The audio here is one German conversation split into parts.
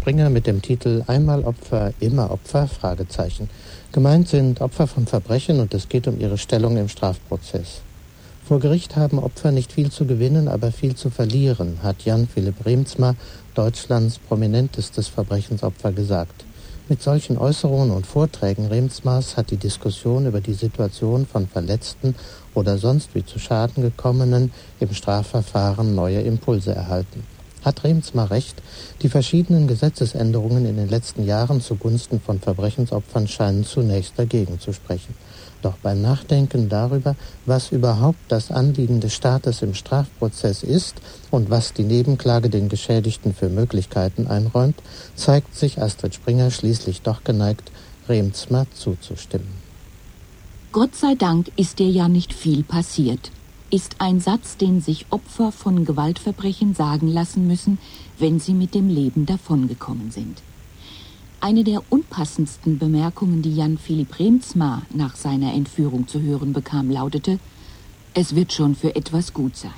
Springer mit dem Titel Einmal Opfer, immer Opfer? Gemeint sind Opfer von Verbrechen und es geht um ihre Stellung im Strafprozess. Vor Gericht haben Opfer nicht viel zu gewinnen, aber viel zu verlieren, hat Jan Philipp Remsmar, Deutschlands prominentestes Verbrechensopfer, gesagt. Mit solchen Äußerungen und Vorträgen Remsmars hat die Diskussion über die Situation von Verletzten oder sonst wie zu Schaden gekommenen im Strafverfahren neue Impulse erhalten. Hat Remsmar recht, die verschiedenen Gesetzesänderungen in den letzten Jahren zugunsten von Verbrechensopfern scheinen zunächst dagegen zu sprechen. Doch beim Nachdenken darüber, was überhaupt das Anliegen des Staates im Strafprozess ist und was die Nebenklage den Geschädigten für Möglichkeiten einräumt, zeigt sich Astrid Springer schließlich doch geneigt, Remsmar zuzustimmen. Gott sei Dank ist dir ja nicht viel passiert, ist ein Satz, den sich Opfer von Gewaltverbrechen sagen lassen müssen, wenn sie mit dem Leben davongekommen sind. Eine der unpassendsten Bemerkungen, die Jan Philipp Remsmar nach seiner Entführung zu hören bekam, lautete, es wird schon für etwas gut sein.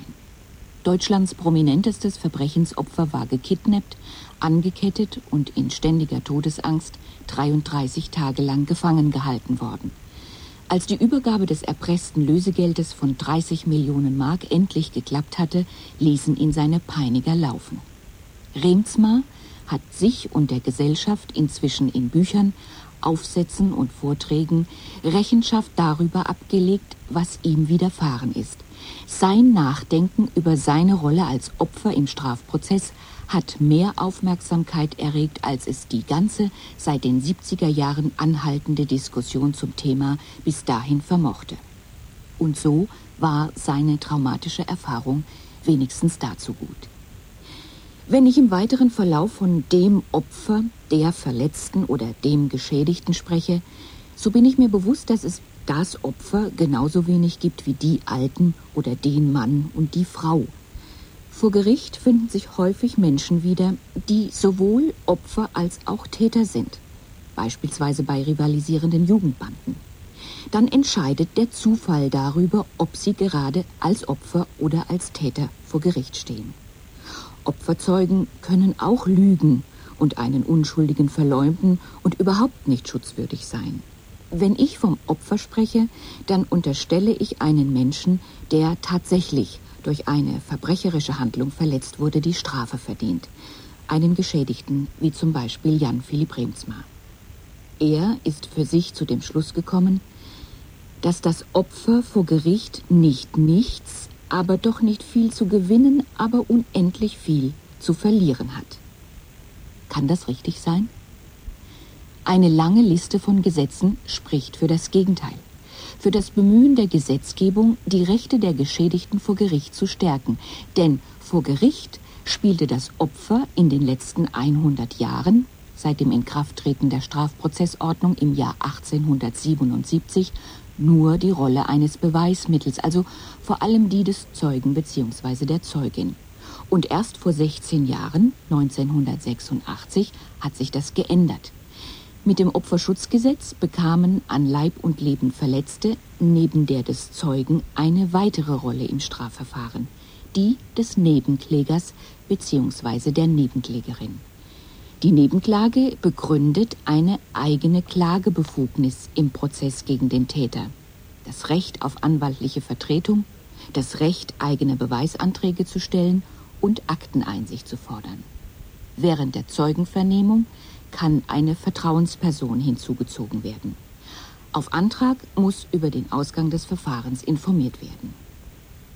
Deutschlands prominentestes Verbrechensopfer war gekidnappt, angekettet und in ständiger Todesangst 33 Tage lang gefangen gehalten worden. Als die Übergabe des erpressten Lösegeldes von 30 Millionen Mark endlich geklappt hatte, ließen ihn seine Peiniger laufen. Remsmar hat sich und der Gesellschaft inzwischen in Büchern, Aufsätzen und Vorträgen Rechenschaft darüber abgelegt, was ihm widerfahren ist. Sein Nachdenken über seine Rolle als Opfer im Strafprozess hat mehr Aufmerksamkeit erregt, als es die ganze seit den 70er Jahren anhaltende Diskussion zum Thema bis dahin vermochte. Und so war seine traumatische Erfahrung wenigstens dazu gut. Wenn ich im weiteren Verlauf von dem Opfer, der Verletzten oder dem Geschädigten spreche, so bin ich mir bewusst, dass es das Opfer genauso wenig gibt wie die Alten oder den Mann und die Frau. Vor Gericht finden sich häufig Menschen wieder, die sowohl Opfer als auch Täter sind, beispielsweise bei rivalisierenden Jugendbanden. Dann entscheidet der Zufall darüber, ob sie gerade als Opfer oder als Täter vor Gericht stehen. Opferzeugen können auch lügen und einen Unschuldigen verleumden und überhaupt nicht schutzwürdig sein. Wenn ich vom Opfer spreche, dann unterstelle ich einen Menschen, der tatsächlich durch eine verbrecherische Handlung verletzt wurde, die Strafe verdient. Einen Geschädigten, wie zum Beispiel Jan Philipp Remsmar. Er ist für sich zu dem Schluss gekommen, dass das Opfer vor Gericht nicht nichts, aber doch nicht viel zu gewinnen, aber unendlich viel zu verlieren hat. Kann das richtig sein? Eine lange Liste von Gesetzen spricht für das Gegenteil. Für das Bemühen der Gesetzgebung, die Rechte der Geschädigten vor Gericht zu stärken. Denn vor Gericht spielte das Opfer in den letzten 100 Jahren, seit dem Inkrafttreten der Strafprozessordnung im Jahr 1877, nur die Rolle eines Beweismittels, also vor allem die des Zeugen bzw. der Zeugin. Und erst vor 16 Jahren, 1986, hat sich das geändert. Mit dem Opferschutzgesetz bekamen an Leib und Leben Verletzte neben der des Zeugen eine weitere Rolle im Strafverfahren, die des Nebenklägers bzw. der Nebenklägerin. Die Nebenklage begründet eine eigene Klagebefugnis im Prozess gegen den Täter, das Recht auf anwaltliche Vertretung, das Recht, eigene Beweisanträge zu stellen und Akteneinsicht zu fordern. Während der Zeugenvernehmung kann eine Vertrauensperson hinzugezogen werden. Auf Antrag muss über den Ausgang des Verfahrens informiert werden.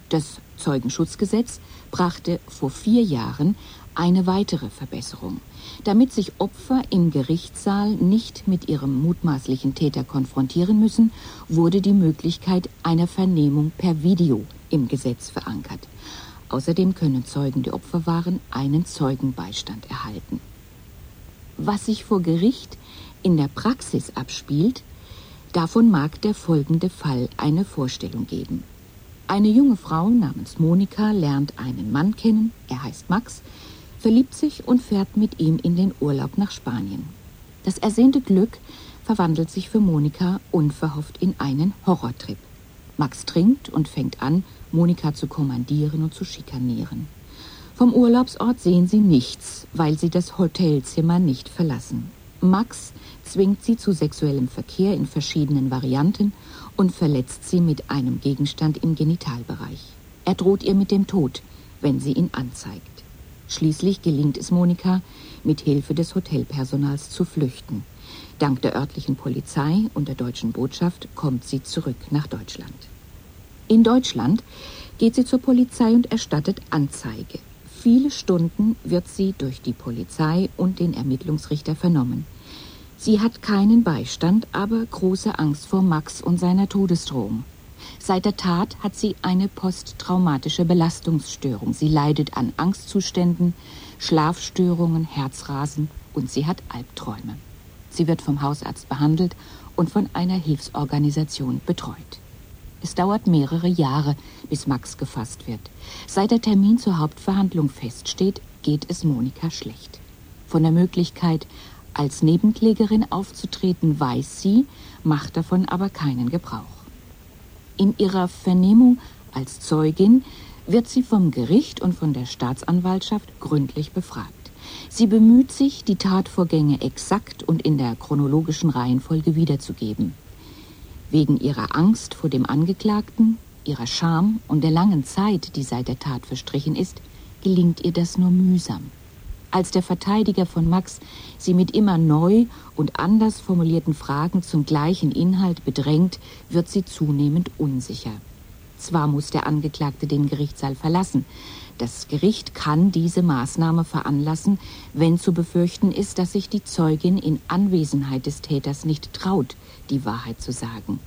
Das Zeugenschutzgesetz brachte vor vier Jahren eine weitere Verbesserung. Damit sich Opfer im Gerichtssaal nicht mit ihrem mutmaßlichen Täter konfrontieren müssen, wurde die Möglichkeit einer Vernehmung per Video im Gesetz verankert. Außerdem können Zeugen, die Opfer waren, einen Zeugenbeistand erhalten. Was sich vor Gericht in der Praxis abspielt, davon mag der folgende Fall eine Vorstellung geben. Eine junge Frau namens Monika lernt einen Mann kennen, er heißt Max, verliebt sich und fährt mit ihm in den Urlaub nach Spanien. Das ersehnte Glück verwandelt sich für Monika unverhofft in einen Horrortrip. Max trinkt und fängt an, Monika zu kommandieren und zu schikanieren. Vom Urlaubsort sehen sie nichts, weil sie das Hotelzimmer nicht verlassen. Max zwingt sie zu sexuellem Verkehr in verschiedenen Varianten und verletzt sie mit einem Gegenstand im Genitalbereich. Er droht ihr mit dem Tod, wenn sie ihn anzeigt. Schließlich gelingt es Monika, mit Hilfe des Hotelpersonals zu flüchten. Dank der örtlichen Polizei und der deutschen Botschaft kommt sie zurück nach Deutschland. In Deutschland geht sie zur Polizei und erstattet Anzeige. Viele Stunden wird sie durch die Polizei und den Ermittlungsrichter vernommen. Sie hat keinen Beistand, aber große Angst vor Max und seiner Todesdrohung. Seit der Tat hat sie eine posttraumatische Belastungsstörung. Sie leidet an Angstzuständen, Schlafstörungen, Herzrasen und sie hat Albträume. Sie wird vom Hausarzt behandelt und von einer Hilfsorganisation betreut. Es dauert mehrere Jahre, bis Max gefasst wird. Seit der Termin zur Hauptverhandlung feststeht, geht es Monika schlecht. Von der Möglichkeit, als Nebenklägerin aufzutreten, weiß sie, macht davon aber keinen Gebrauch. In ihrer Vernehmung als Zeugin wird sie vom Gericht und von der Staatsanwaltschaft gründlich befragt. Sie bemüht sich, die Tatvorgänge exakt und in der chronologischen Reihenfolge wiederzugeben. Wegen ihrer Angst vor dem Angeklagten, ihrer Scham und der langen Zeit, die seit der Tat verstrichen ist, gelingt ihr das nur mühsam. Als der Verteidiger von Max sie mit immer neu und anders formulierten Fragen zum gleichen Inhalt bedrängt, wird sie zunehmend unsicher. Zwar muss der Angeklagte den Gerichtssaal verlassen, das Gericht kann diese Maßnahme veranlassen, wenn zu befürchten ist, dass sich die Zeugin in Anwesenheit des Täters nicht traut, die Wahrheit zu sagen.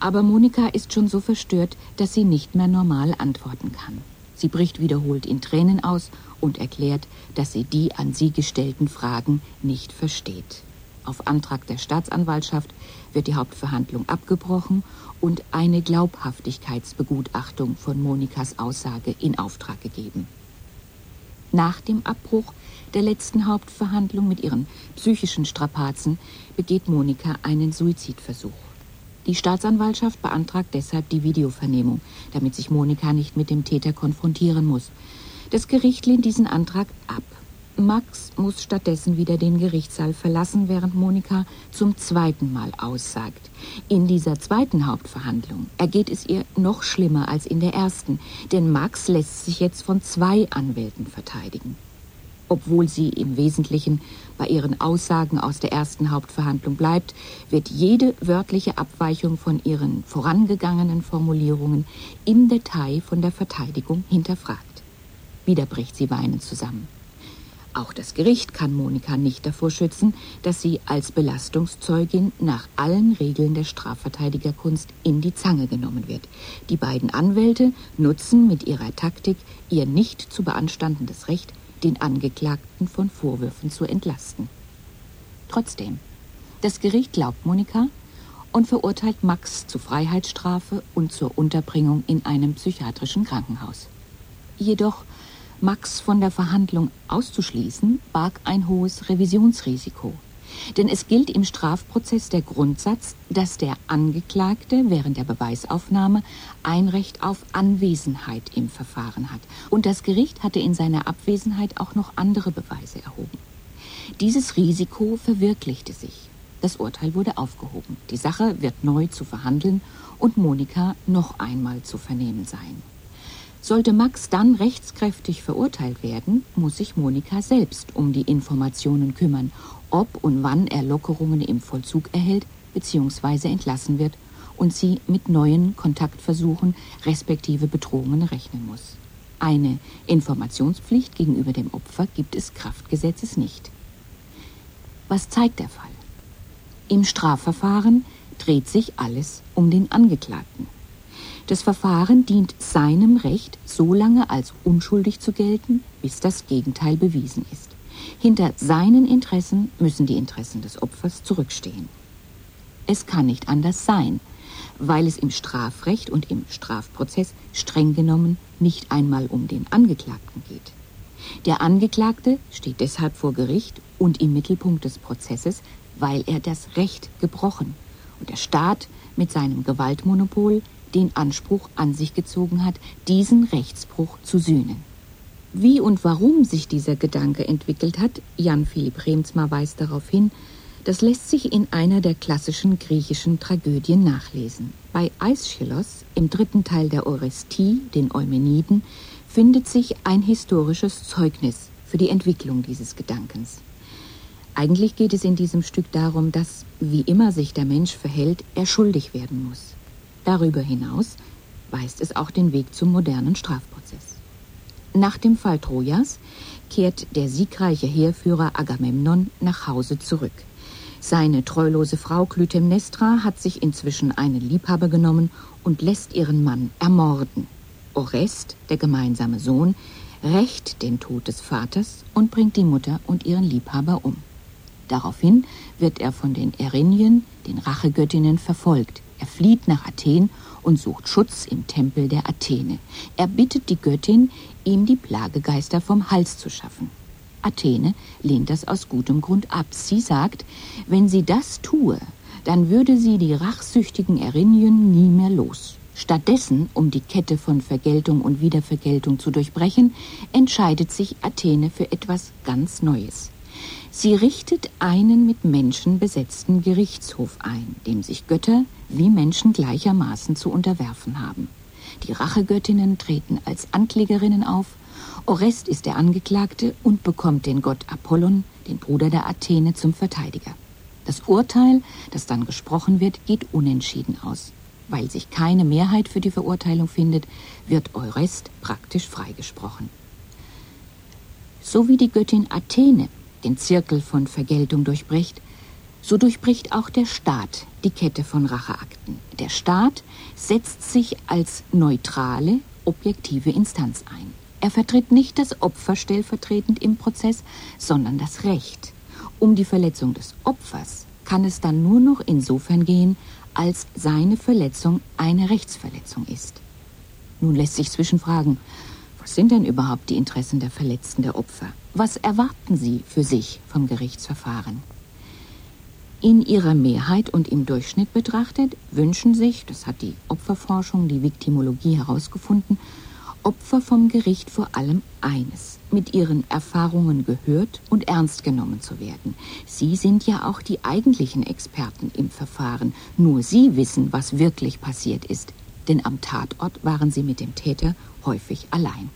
Aber Monika ist schon so verstört, dass sie nicht mehr normal antworten kann. Sie bricht wiederholt in Tränen aus und erklärt, dass sie die an sie gestellten Fragen nicht versteht. Auf Antrag der Staatsanwaltschaft wird die Hauptverhandlung abgebrochen und eine Glaubhaftigkeitsbegutachtung von Monikas Aussage in Auftrag gegeben. Nach dem Abbruch der letzten Hauptverhandlung mit ihren psychischen Strapazen begeht Monika einen Suizidversuch. Die Staatsanwaltschaft beantragt deshalb die Videovernehmung, damit sich Monika nicht mit dem Täter konfrontieren muss. Das Gericht lehnt diesen Antrag ab. Max muss stattdessen wieder den Gerichtssaal verlassen, während Monika zum zweiten Mal aussagt. In dieser zweiten Hauptverhandlung ergeht es ihr noch schlimmer als in der ersten, denn Max lässt sich jetzt von zwei Anwälten verteidigen. Obwohl sie im Wesentlichen bei ihren Aussagen aus der ersten Hauptverhandlung bleibt, wird jede wörtliche Abweichung von ihren vorangegangenen Formulierungen im Detail von der Verteidigung hinterfragt. Wieder bricht sie weinend zusammen. Auch das Gericht kann Monika nicht davor schützen, dass sie als Belastungszeugin nach allen Regeln der Strafverteidigerkunst in die Zange genommen wird. Die beiden Anwälte nutzen mit ihrer Taktik ihr nicht zu beanstandendes Recht, den Angeklagten von Vorwürfen zu entlasten. Trotzdem, das Gericht glaubt Monika und verurteilt Max zu Freiheitsstrafe und zur Unterbringung in einem psychiatrischen Krankenhaus. Jedoch Max von der Verhandlung auszuschließen, barg ein hohes Revisionsrisiko. Denn es gilt im Strafprozess der Grundsatz, dass der Angeklagte während der Beweisaufnahme ein Recht auf Anwesenheit im Verfahren hat. Und das Gericht hatte in seiner Abwesenheit auch noch andere Beweise erhoben. Dieses Risiko verwirklichte sich. Das Urteil wurde aufgehoben. Die Sache wird neu zu verhandeln und Monika noch einmal zu vernehmen sein. Sollte Max dann rechtskräftig verurteilt werden, muss sich Monika selbst um die Informationen kümmern, ob und wann er Lockerungen im Vollzug erhält bzw. entlassen wird und sie mit neuen Kontaktversuchen respektive Bedrohungen rechnen muss. Eine Informationspflicht gegenüber dem Opfer gibt es Kraftgesetzes nicht. Was zeigt der Fall? Im Strafverfahren dreht sich alles um den Angeklagten. Das Verfahren dient seinem Recht, so lange als unschuldig zu gelten, bis das Gegenteil bewiesen ist. Hinter seinen Interessen müssen die Interessen des Opfers zurückstehen. Es kann nicht anders sein, weil es im Strafrecht und im Strafprozess streng genommen nicht einmal um den Angeklagten geht. Der Angeklagte steht deshalb vor Gericht und im Mittelpunkt des Prozesses, weil er das Recht gebrochen und der Staat mit seinem Gewaltmonopol den Anspruch an sich gezogen hat, diesen Rechtsbruch zu sühnen. Wie und warum sich dieser Gedanke entwickelt hat, Jan Philipp Remsmar weist darauf hin, das lässt sich in einer der klassischen griechischen Tragödien nachlesen. Bei Aeschylos, im dritten Teil der Orestie, den Eumeniden, findet sich ein historisches Zeugnis für die Entwicklung dieses Gedankens. Eigentlich geht es in diesem Stück darum, dass, wie immer sich der Mensch verhält, er schuldig werden muss. Darüber hinaus weist es auch den Weg zum modernen Strafprozess. Nach dem Fall Trojas kehrt der siegreiche Heerführer Agamemnon nach Hause zurück. Seine treulose Frau Clytemnestra hat sich inzwischen einen Liebhaber genommen und lässt ihren Mann ermorden. Orest, der gemeinsame Sohn, rächt den Tod des Vaters und bringt die Mutter und ihren Liebhaber um. Daraufhin wird er von den Erinien, den Rachegöttinnen, verfolgt. Er flieht nach Athen und sucht Schutz im Tempel der Athene. Er bittet die Göttin, ihm die Plagegeister vom Hals zu schaffen. Athene lehnt das aus gutem Grund ab. Sie sagt, wenn sie das tue, dann würde sie die rachsüchtigen Erinien nie mehr los. Stattdessen, um die Kette von Vergeltung und Wiedervergeltung zu durchbrechen, entscheidet sich Athene für etwas ganz Neues. Sie richtet einen mit Menschen besetzten Gerichtshof ein, dem sich Götter wie Menschen gleichermaßen zu unterwerfen haben. Die Rachegöttinnen treten als Anklägerinnen auf Orest ist der Angeklagte und bekommt den Gott Apollon, den Bruder der Athene, zum Verteidiger. Das Urteil, das dann gesprochen wird, geht unentschieden aus. Weil sich keine Mehrheit für die Verurteilung findet, wird Eurest praktisch freigesprochen. So wie die Göttin Athene den Zirkel von Vergeltung durchbricht, so durchbricht auch der Staat die Kette von Racheakten. Der Staat setzt sich als neutrale, objektive Instanz ein. Er vertritt nicht das Opfer stellvertretend im Prozess, sondern das Recht. Um die Verletzung des Opfers kann es dann nur noch insofern gehen, als seine Verletzung eine Rechtsverletzung ist. Nun lässt sich zwischenfragen, was sind denn überhaupt die Interessen der Verletzten der Opfer? Was erwarten sie für sich vom Gerichtsverfahren? In ihrer Mehrheit und im Durchschnitt betrachtet wünschen sich, das hat die Opferforschung, die Viktimologie herausgefunden, Opfer vom Gericht vor allem eines, mit ihren Erfahrungen gehört und ernst genommen zu werden. Sie sind ja auch die eigentlichen Experten im Verfahren. Nur sie wissen, was wirklich passiert ist, denn am Tatort waren sie mit dem Täter häufig allein.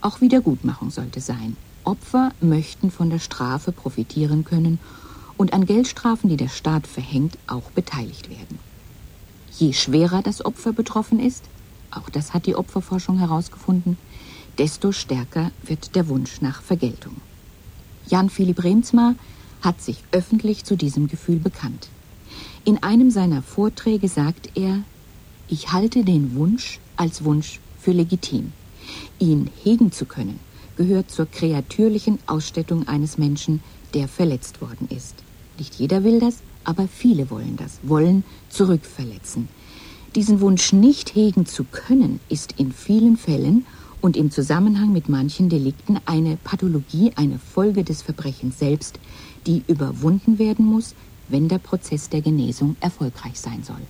Auch Wiedergutmachung sollte sein. Opfer möchten von der Strafe profitieren können und an Geldstrafen, die der Staat verhängt, auch beteiligt werden. Je schwerer das Opfer betroffen ist, auch das hat die Opferforschung herausgefunden, desto stärker wird der Wunsch nach Vergeltung. Jan Philipp Remsmar hat sich öffentlich zu diesem Gefühl bekannt. In einem seiner Vorträge sagt er, ich halte den Wunsch als Wunsch für legitim. Ihn hegen zu können, gehört zur kreatürlichen Ausstattung eines Menschen, der verletzt worden ist. Nicht jeder will das, aber viele wollen das, wollen zurückverletzen. Diesen Wunsch nicht hegen zu können, ist in vielen Fällen und im Zusammenhang mit manchen Delikten eine Pathologie, eine Folge des Verbrechens selbst, die überwunden werden muss, wenn der Prozess der Genesung erfolgreich sein soll.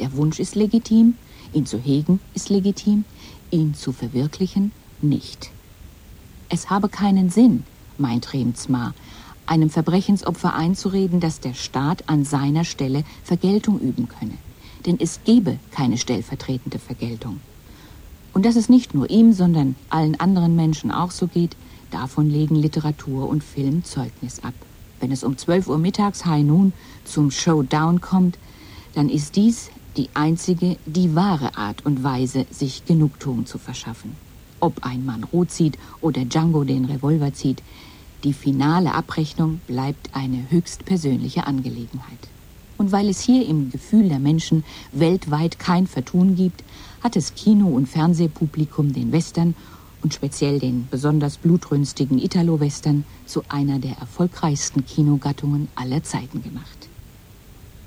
Der Wunsch ist legitim, ihn zu hegen ist legitim, ihn zu verwirklichen nicht. Es habe keinen Sinn, meint Remzmar, einem Verbrechensopfer einzureden, dass der Staat an seiner Stelle Vergeltung üben könne denn es gebe keine stellvertretende Vergeltung. Und dass es nicht nur ihm, sondern allen anderen Menschen auch so geht, davon legen Literatur und Film Zeugnis ab. Wenn es um 12 Uhr mittags High Noon zum Showdown kommt, dann ist dies die einzige, die wahre Art und Weise, sich Genugtuung zu verschaffen. Ob ein Mann rot zieht oder Django den Revolver zieht, die finale Abrechnung bleibt eine höchst persönliche Angelegenheit. Und weil es hier im Gefühl der Menschen weltweit kein Vertun gibt, hat das Kino- und Fernsehpublikum den Western und speziell den besonders blutrünstigen Italo-Western zu einer der erfolgreichsten Kinogattungen aller Zeiten gemacht.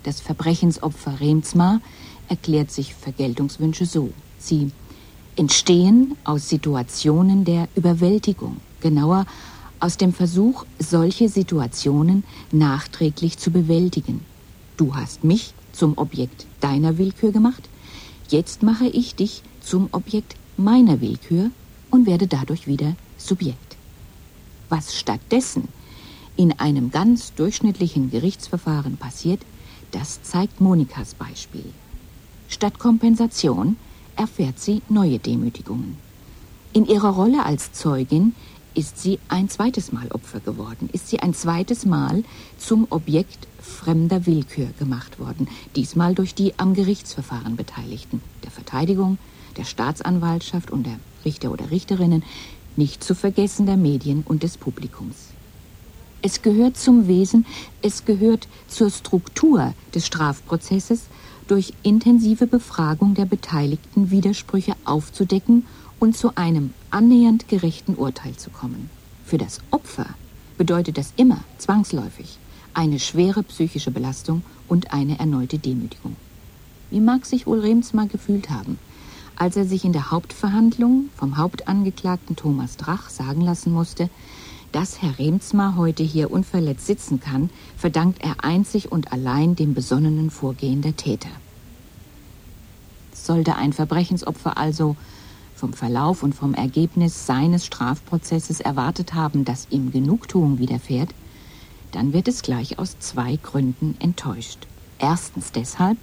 Das Verbrechensopfer Remsmar erklärt sich Vergeltungswünsche so. Sie entstehen aus Situationen der Überwältigung, genauer aus dem Versuch, solche Situationen nachträglich zu bewältigen, Du hast mich zum Objekt deiner Willkür gemacht, jetzt mache ich dich zum Objekt meiner Willkür und werde dadurch wieder Subjekt. Was stattdessen in einem ganz durchschnittlichen Gerichtsverfahren passiert, das zeigt Monikas Beispiel. Statt Kompensation erfährt sie neue Demütigungen. In ihrer Rolle als Zeugin ist sie ein zweites Mal Opfer geworden, ist sie ein zweites Mal zum Objekt fremder Willkür gemacht worden, diesmal durch die am Gerichtsverfahren Beteiligten, der Verteidigung, der Staatsanwaltschaft und der Richter oder Richterinnen, nicht zu vergessen der Medien und des Publikums. Es gehört zum Wesen, es gehört zur Struktur des Strafprozesses, durch intensive Befragung der Beteiligten Widersprüche aufzudecken und zu einem annähernd gerechten Urteil zu kommen. Für das Opfer bedeutet das immer zwangsläufig eine schwere psychische Belastung und eine erneute Demütigung. Wie mag sich wohl Remsmar gefühlt haben, als er sich in der Hauptverhandlung vom Hauptangeklagten Thomas Drach sagen lassen musste, dass Herr Remsmar heute hier unverletzt sitzen kann, verdankt er einzig und allein dem besonnenen Vorgehen der Täter. Sollte ein Verbrechensopfer also vom Verlauf und vom Ergebnis seines Strafprozesses erwartet haben, dass ihm Genugtuung widerfährt, dann wird es gleich aus zwei Gründen enttäuscht. Erstens deshalb,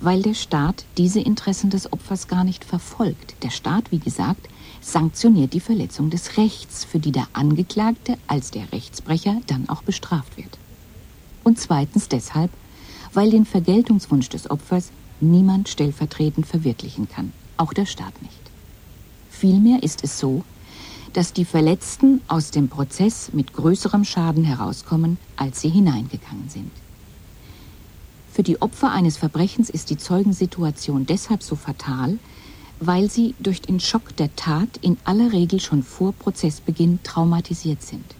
weil der Staat diese Interessen des Opfers gar nicht verfolgt. Der Staat, wie gesagt, sanktioniert die Verletzung des Rechts, für die der Angeklagte als der Rechtsbrecher dann auch bestraft wird. Und zweitens deshalb, weil den Vergeltungswunsch des Opfers niemand stellvertretend verwirklichen kann, auch der Staat nicht. Vielmehr ist es so, dass die Verletzten aus dem Prozess mit größerem Schaden herauskommen, als sie hineingegangen sind. Für die Opfer eines Verbrechens ist die Zeugensituation deshalb so fatal, weil sie durch den Schock der Tat in aller Regel schon vor Prozessbeginn traumatisiert sind.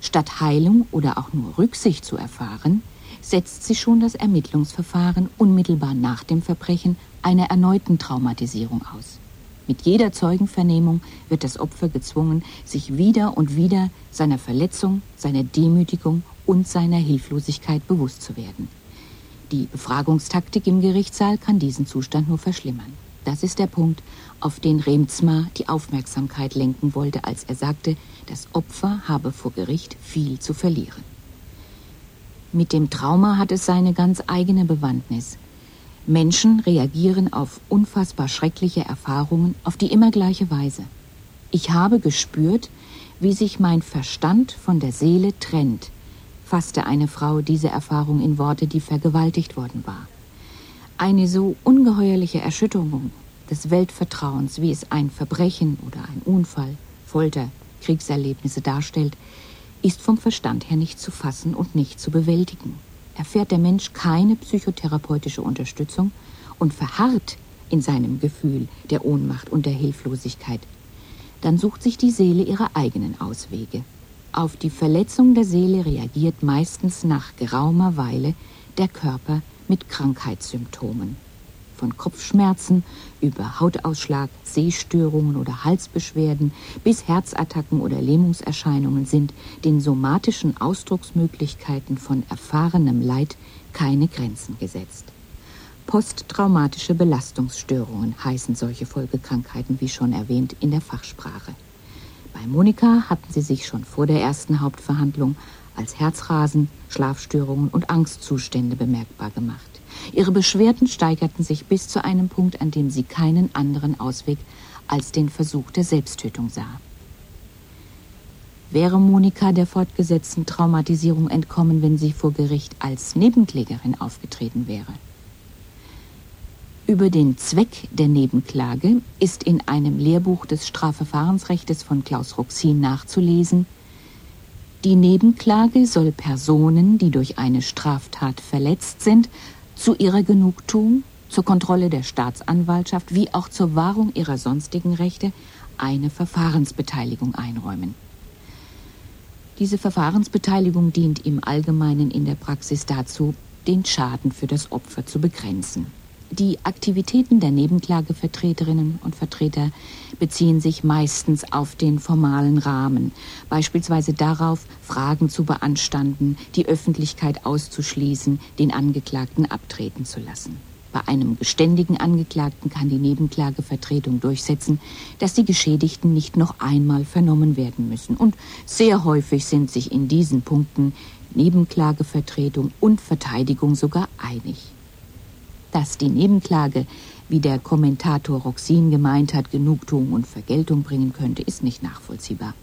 Statt Heilung oder auch nur Rücksicht zu erfahren, setzt sie schon das Ermittlungsverfahren unmittelbar nach dem Verbrechen einer erneuten Traumatisierung aus. Mit jeder Zeugenvernehmung wird das Opfer gezwungen, sich wieder und wieder seiner Verletzung, seiner Demütigung und seiner Hilflosigkeit bewusst zu werden. Die Befragungstaktik im Gerichtssaal kann diesen Zustand nur verschlimmern. Das ist der Punkt, auf den Remzma die Aufmerksamkeit lenken wollte, als er sagte, das Opfer habe vor Gericht viel zu verlieren. Mit dem Trauma hat es seine ganz eigene Bewandtnis. Menschen reagieren auf unfassbar schreckliche Erfahrungen auf die immer gleiche Weise. Ich habe gespürt, wie sich mein Verstand von der Seele trennt, fasste eine Frau diese Erfahrung in Worte, die vergewaltigt worden war. Eine so ungeheuerliche Erschütterung des Weltvertrauens, wie es ein Verbrechen oder ein Unfall, Folter, Kriegserlebnisse darstellt, ist vom Verstand her nicht zu fassen und nicht zu bewältigen erfährt der Mensch keine psychotherapeutische Unterstützung und verharrt in seinem Gefühl der Ohnmacht und der Hilflosigkeit, dann sucht sich die Seele ihre eigenen Auswege. Auf die Verletzung der Seele reagiert meistens nach geraumer Weile der Körper mit Krankheitssymptomen von Kopfschmerzen über Hautausschlag, Sehstörungen oder Halsbeschwerden bis Herzattacken oder Lähmungserscheinungen sind den somatischen Ausdrucksmöglichkeiten von erfahrenem Leid keine Grenzen gesetzt. Posttraumatische Belastungsstörungen heißen solche Folgekrankheiten, wie schon erwähnt, in der Fachsprache. Bei Monika hatten sie sich schon vor der ersten Hauptverhandlung als Herzrasen, Schlafstörungen und Angstzustände bemerkbar gemacht. Ihre Beschwerden steigerten sich bis zu einem Punkt, an dem sie keinen anderen Ausweg als den Versuch der Selbsttötung sah. Wäre Monika der fortgesetzten Traumatisierung entkommen, wenn sie vor Gericht als Nebenklägerin aufgetreten wäre? Über den Zweck der Nebenklage ist in einem Lehrbuch des Strafverfahrensrechts von Klaus Ruxin nachzulesen. Die Nebenklage soll Personen, die durch eine Straftat verletzt sind, zu ihrer Genugtuung, zur Kontrolle der Staatsanwaltschaft wie auch zur Wahrung ihrer sonstigen Rechte eine Verfahrensbeteiligung einräumen. Diese Verfahrensbeteiligung dient im Allgemeinen in der Praxis dazu, den Schaden für das Opfer zu begrenzen. Die Aktivitäten der Nebenklagevertreterinnen und Vertreter beziehen sich meistens auf den formalen Rahmen, beispielsweise darauf, Fragen zu beanstanden, die Öffentlichkeit auszuschließen, den Angeklagten abtreten zu lassen. Bei einem geständigen Angeklagten kann die Nebenklagevertretung durchsetzen, dass die Geschädigten nicht noch einmal vernommen werden müssen. Und sehr häufig sind sich in diesen Punkten Nebenklagevertretung und Verteidigung sogar einig. Dass die Nebenklage, wie der Kommentator Roxin gemeint hat, Genugtuung und Vergeltung bringen könnte, ist nicht nachvollziehbar.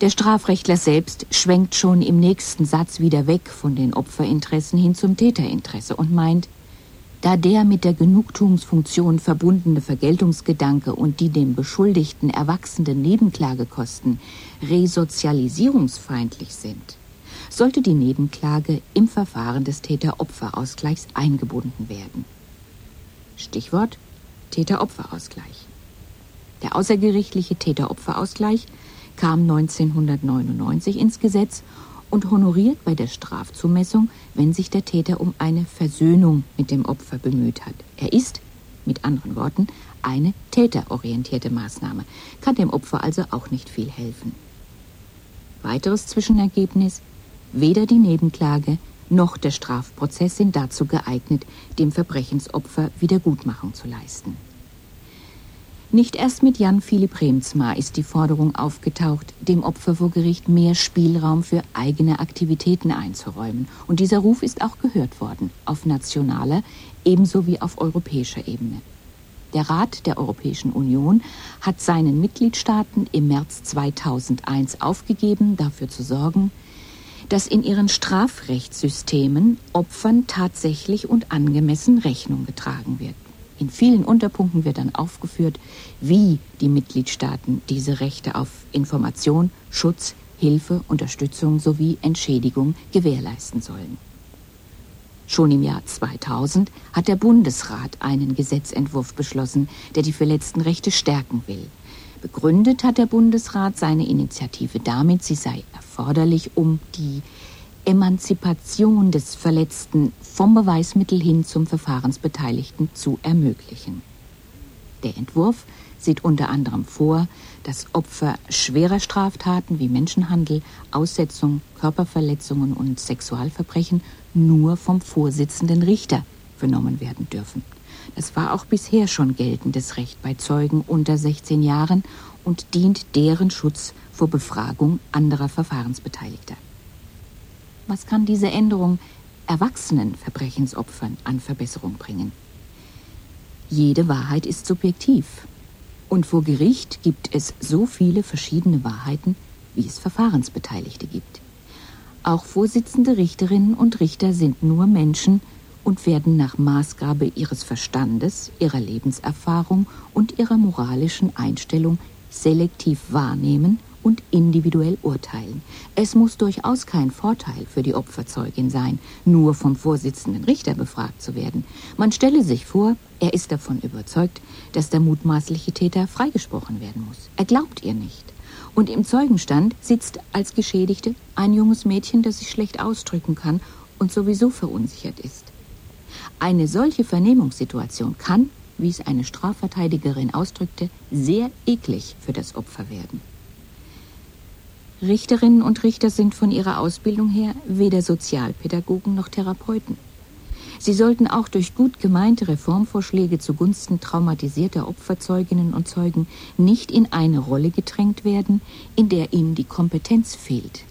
Der Strafrechtler selbst schwenkt schon im nächsten Satz wieder weg von den Opferinteressen hin zum Täterinteresse und meint, da der mit der Genugtuungsfunktion verbundene Vergeltungsgedanke und die dem Beschuldigten erwachsenden Nebenklagekosten resozialisierungsfeindlich sind, sollte die Nebenklage im Verfahren des Täter-Opfer-Ausgleichs eingebunden werden. Stichwort Täter-Opfer-Ausgleich. Der außergerichtliche Täter-Opfer-Ausgleich kam 1999 ins Gesetz und honoriert bei der Strafzumessung, wenn sich der Täter um eine Versöhnung mit dem Opfer bemüht hat. Er ist, mit anderen Worten, eine täterorientierte Maßnahme, kann dem Opfer also auch nicht viel helfen. Weiteres Zwischenergebnis, weder die Nebenklage noch der Strafprozess sind dazu geeignet, dem Verbrechensopfer Wiedergutmachung zu leisten. Nicht erst mit Jan Philipp Remsmar ist die Forderung aufgetaucht, dem Opfer vor Gericht mehr Spielraum für eigene Aktivitäten einzuräumen. Und dieser Ruf ist auch gehört worden, auf nationaler ebenso wie auf europäischer Ebene. Der Rat der Europäischen Union hat seinen Mitgliedstaaten im März 2001 aufgegeben, dafür zu sorgen, dass in ihren Strafrechtssystemen Opfern tatsächlich und angemessen Rechnung getragen wird. In vielen Unterpunkten wird dann aufgeführt, wie die Mitgliedstaaten diese Rechte auf Information, Schutz, Hilfe, Unterstützung sowie Entschädigung gewährleisten sollen. Schon im Jahr 2000 hat der Bundesrat einen Gesetzentwurf beschlossen, der die verletzten Rechte stärken will. Begründet hat der Bundesrat seine Initiative damit, sie sei erforderlich, um die Emanzipation des Verletzten vom Beweismittel hin zum Verfahrensbeteiligten zu ermöglichen. Der Entwurf sieht unter anderem vor, dass Opfer schwerer Straftaten wie Menschenhandel, Aussetzung, Körperverletzungen und Sexualverbrechen nur vom Vorsitzenden Richter vernommen werden dürfen. Das war auch bisher schon geltendes Recht bei Zeugen unter 16 Jahren und dient deren Schutz vor Befragung anderer Verfahrensbeteiligter. Was kann diese Änderung erwachsenen Verbrechensopfern an Verbesserung bringen? Jede Wahrheit ist subjektiv. Und vor Gericht gibt es so viele verschiedene Wahrheiten, wie es Verfahrensbeteiligte gibt. Auch Vorsitzende Richterinnen und Richter sind nur Menschen und werden nach Maßgabe ihres Verstandes, ihrer Lebenserfahrung und ihrer moralischen Einstellung selektiv wahrnehmen und individuell urteilen. Es muss durchaus kein Vorteil für die Opferzeugin sein, nur vom Vorsitzenden Richter befragt zu werden. Man stelle sich vor, er ist davon überzeugt, dass der mutmaßliche Täter freigesprochen werden muss. Er glaubt ihr nicht. Und im Zeugenstand sitzt als Geschädigte ein junges Mädchen, das sich schlecht ausdrücken kann und sowieso verunsichert ist. Eine solche Vernehmungssituation kann, wie es eine Strafverteidigerin ausdrückte, sehr eklig für das Opfer werden. Richterinnen und Richter sind von ihrer Ausbildung her weder Sozialpädagogen noch Therapeuten. Sie sollten auch durch gut gemeinte Reformvorschläge zugunsten traumatisierter Opferzeuginnen und Zeugen nicht in eine Rolle gedrängt werden, in der ihnen die Kompetenz fehlt.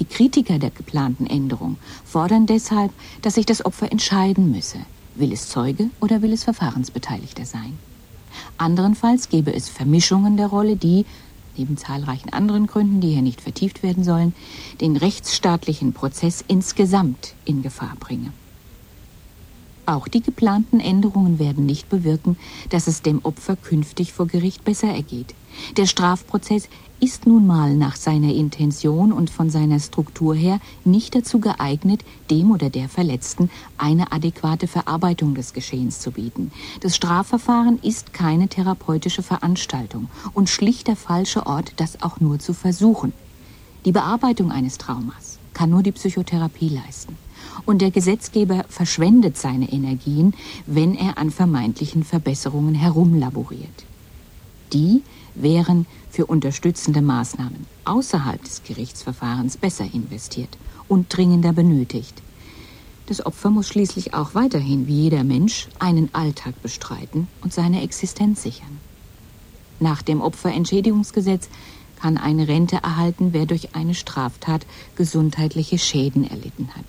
Die Kritiker der geplanten Änderung fordern deshalb, dass sich das Opfer entscheiden müsse, will es Zeuge oder will es Verfahrensbeteiligter sein. Anderenfalls gäbe es Vermischungen der Rolle, die, neben zahlreichen anderen Gründen, die hier nicht vertieft werden sollen, den rechtsstaatlichen Prozess insgesamt in Gefahr bringe. Auch die geplanten Änderungen werden nicht bewirken, dass es dem Opfer künftig vor Gericht besser ergeht. Der Strafprozess ist nun mal nach seiner Intention und von seiner Struktur her nicht dazu geeignet, dem oder der Verletzten eine adäquate Verarbeitung des Geschehens zu bieten. Das Strafverfahren ist keine therapeutische Veranstaltung und schlicht der falsche Ort, das auch nur zu versuchen. Die Bearbeitung eines Traumas kann nur die Psychotherapie leisten. Und der Gesetzgeber verschwendet seine Energien, wenn er an vermeintlichen Verbesserungen herumlaboriert. Die wären für unterstützende Maßnahmen außerhalb des Gerichtsverfahrens besser investiert und dringender benötigt. Das Opfer muss schließlich auch weiterhin, wie jeder Mensch, einen Alltag bestreiten und seine Existenz sichern. Nach dem Opferentschädigungsgesetz kann eine Rente erhalten, wer durch eine Straftat gesundheitliche Schäden erlitten hat.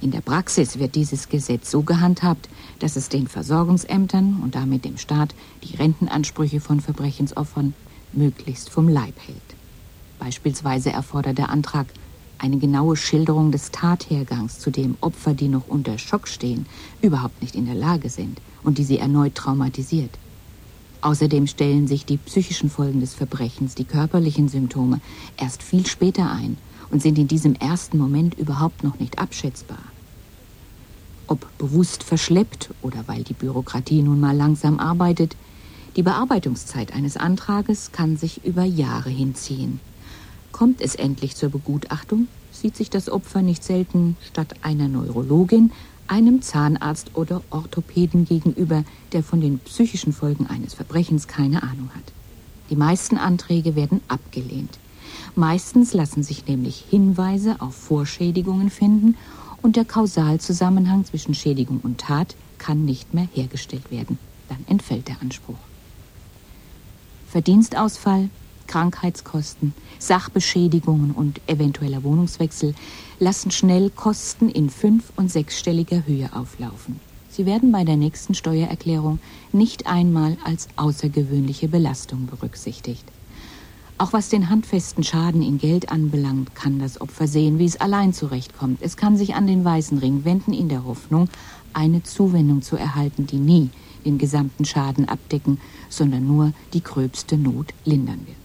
In der Praxis wird dieses Gesetz so gehandhabt, dass es den Versorgungsämtern und damit dem Staat die Rentenansprüche von Verbrechensopfern möglichst vom Leib hält. Beispielsweise erfordert der Antrag eine genaue Schilderung des Tathergangs, zu dem Opfer, die noch unter Schock stehen, überhaupt nicht in der Lage sind und die sie erneut traumatisiert. Außerdem stellen sich die psychischen Folgen des Verbrechens, die körperlichen Symptome, erst viel später ein und sind in diesem ersten Moment überhaupt noch nicht abschätzbar. Ob bewusst verschleppt oder weil die Bürokratie nun mal langsam arbeitet, die Bearbeitungszeit eines Antrages kann sich über Jahre hinziehen. Kommt es endlich zur Begutachtung, sieht sich das Opfer nicht selten statt einer Neurologin einem Zahnarzt oder Orthopäden gegenüber, der von den psychischen Folgen eines Verbrechens keine Ahnung hat. Die meisten Anträge werden abgelehnt. Meistens lassen sich nämlich Hinweise auf Vorschädigungen finden und der Kausalzusammenhang zwischen Schädigung und Tat kann nicht mehr hergestellt werden. Dann entfällt der Anspruch. Verdienstausfall, Krankheitskosten, Sachbeschädigungen und eventueller Wohnungswechsel lassen schnell Kosten in fünf- und sechsstelliger Höhe auflaufen. Sie werden bei der nächsten Steuererklärung nicht einmal als außergewöhnliche Belastung berücksichtigt. Auch was den handfesten Schaden in Geld anbelangt, kann das Opfer sehen, wie es allein zurechtkommt. Es kann sich an den Weißen Ring wenden in der Hoffnung, eine Zuwendung zu erhalten, die nie den gesamten Schaden abdecken, sondern nur die gröbste Not lindern wird.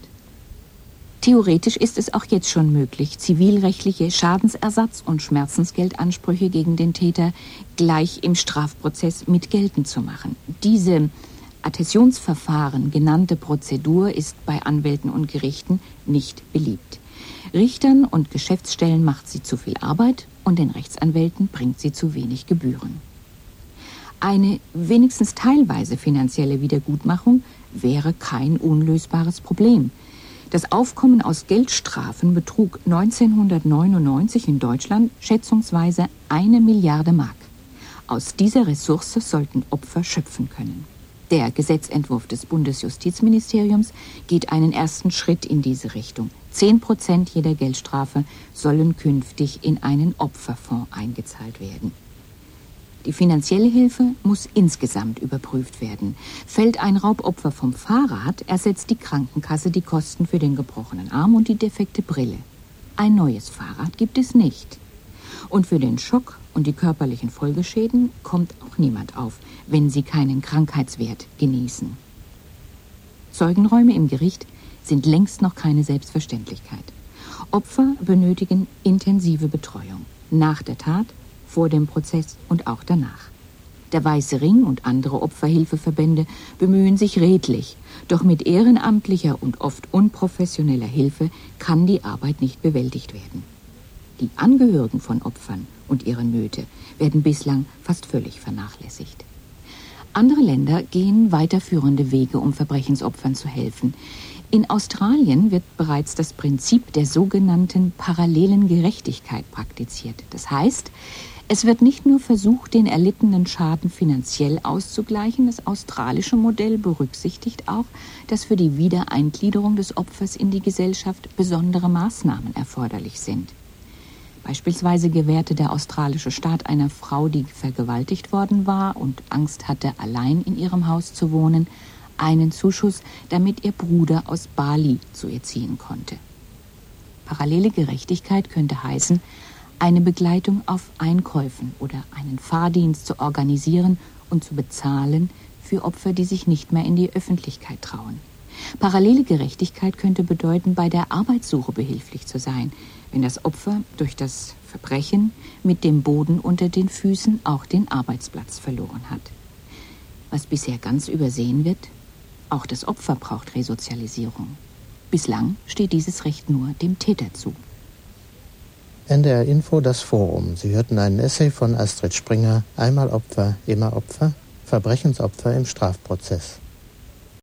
Theoretisch ist es auch jetzt schon möglich, zivilrechtliche Schadensersatz- und Schmerzensgeldansprüche gegen den Täter gleich im Strafprozess mit geltend zu machen. Diese Adhäsionsverfahren genannte Prozedur ist bei Anwälten und Gerichten nicht beliebt. Richtern und Geschäftsstellen macht sie zu viel Arbeit und den Rechtsanwälten bringt sie zu wenig Gebühren. Eine wenigstens teilweise finanzielle Wiedergutmachung wäre kein unlösbares Problem. Das Aufkommen aus Geldstrafen betrug 1999 in Deutschland schätzungsweise eine Milliarde Mark. Aus dieser Ressource sollten Opfer schöpfen können. Der Gesetzentwurf des Bundesjustizministeriums geht einen ersten Schritt in diese Richtung. Zehn Prozent jeder Geldstrafe sollen künftig in einen Opferfonds eingezahlt werden. Die finanzielle Hilfe muss insgesamt überprüft werden. Fällt ein Raubopfer vom Fahrrad, ersetzt die Krankenkasse die Kosten für den gebrochenen Arm und die defekte Brille. Ein neues Fahrrad gibt es nicht. Und für den Schock und die körperlichen Folgeschäden kommt auch niemand auf, wenn sie keinen Krankheitswert genießen. Zeugenräume im Gericht sind längst noch keine Selbstverständlichkeit. Opfer benötigen intensive Betreuung. Nach der Tat vor dem Prozess und auch danach. Der Weiße Ring und andere Opferhilfeverbände bemühen sich redlich, doch mit ehrenamtlicher und oft unprofessioneller Hilfe kann die Arbeit nicht bewältigt werden. Die Angehörigen von Opfern und ihre Nöte werden bislang fast völlig vernachlässigt. Andere Länder gehen weiterführende Wege, um Verbrechensopfern zu helfen. In Australien wird bereits das Prinzip der sogenannten parallelen Gerechtigkeit praktiziert. Das heißt, es wird nicht nur versucht, den erlittenen Schaden finanziell auszugleichen, das australische Modell berücksichtigt auch, dass für die Wiedereingliederung des Opfers in die Gesellschaft besondere Maßnahmen erforderlich sind. Beispielsweise gewährte der australische Staat einer Frau, die vergewaltigt worden war und Angst hatte, allein in ihrem Haus zu wohnen, einen Zuschuss, damit ihr Bruder aus Bali zu ihr ziehen konnte. Parallele Gerechtigkeit könnte heißen, eine Begleitung auf Einkäufen oder einen Fahrdienst zu organisieren und zu bezahlen für Opfer, die sich nicht mehr in die Öffentlichkeit trauen. Parallele Gerechtigkeit könnte bedeuten, bei der Arbeitssuche behilflich zu sein, wenn das Opfer durch das Verbrechen mit dem Boden unter den Füßen auch den Arbeitsplatz verloren hat. Was bisher ganz übersehen wird, auch das Opfer braucht Resozialisierung. Bislang steht dieses Recht nur dem Täter zu. NDR Info das Forum. Sie hörten einen Essay von Astrid Springer, Einmal Opfer, immer Opfer, Verbrechensopfer im Strafprozess.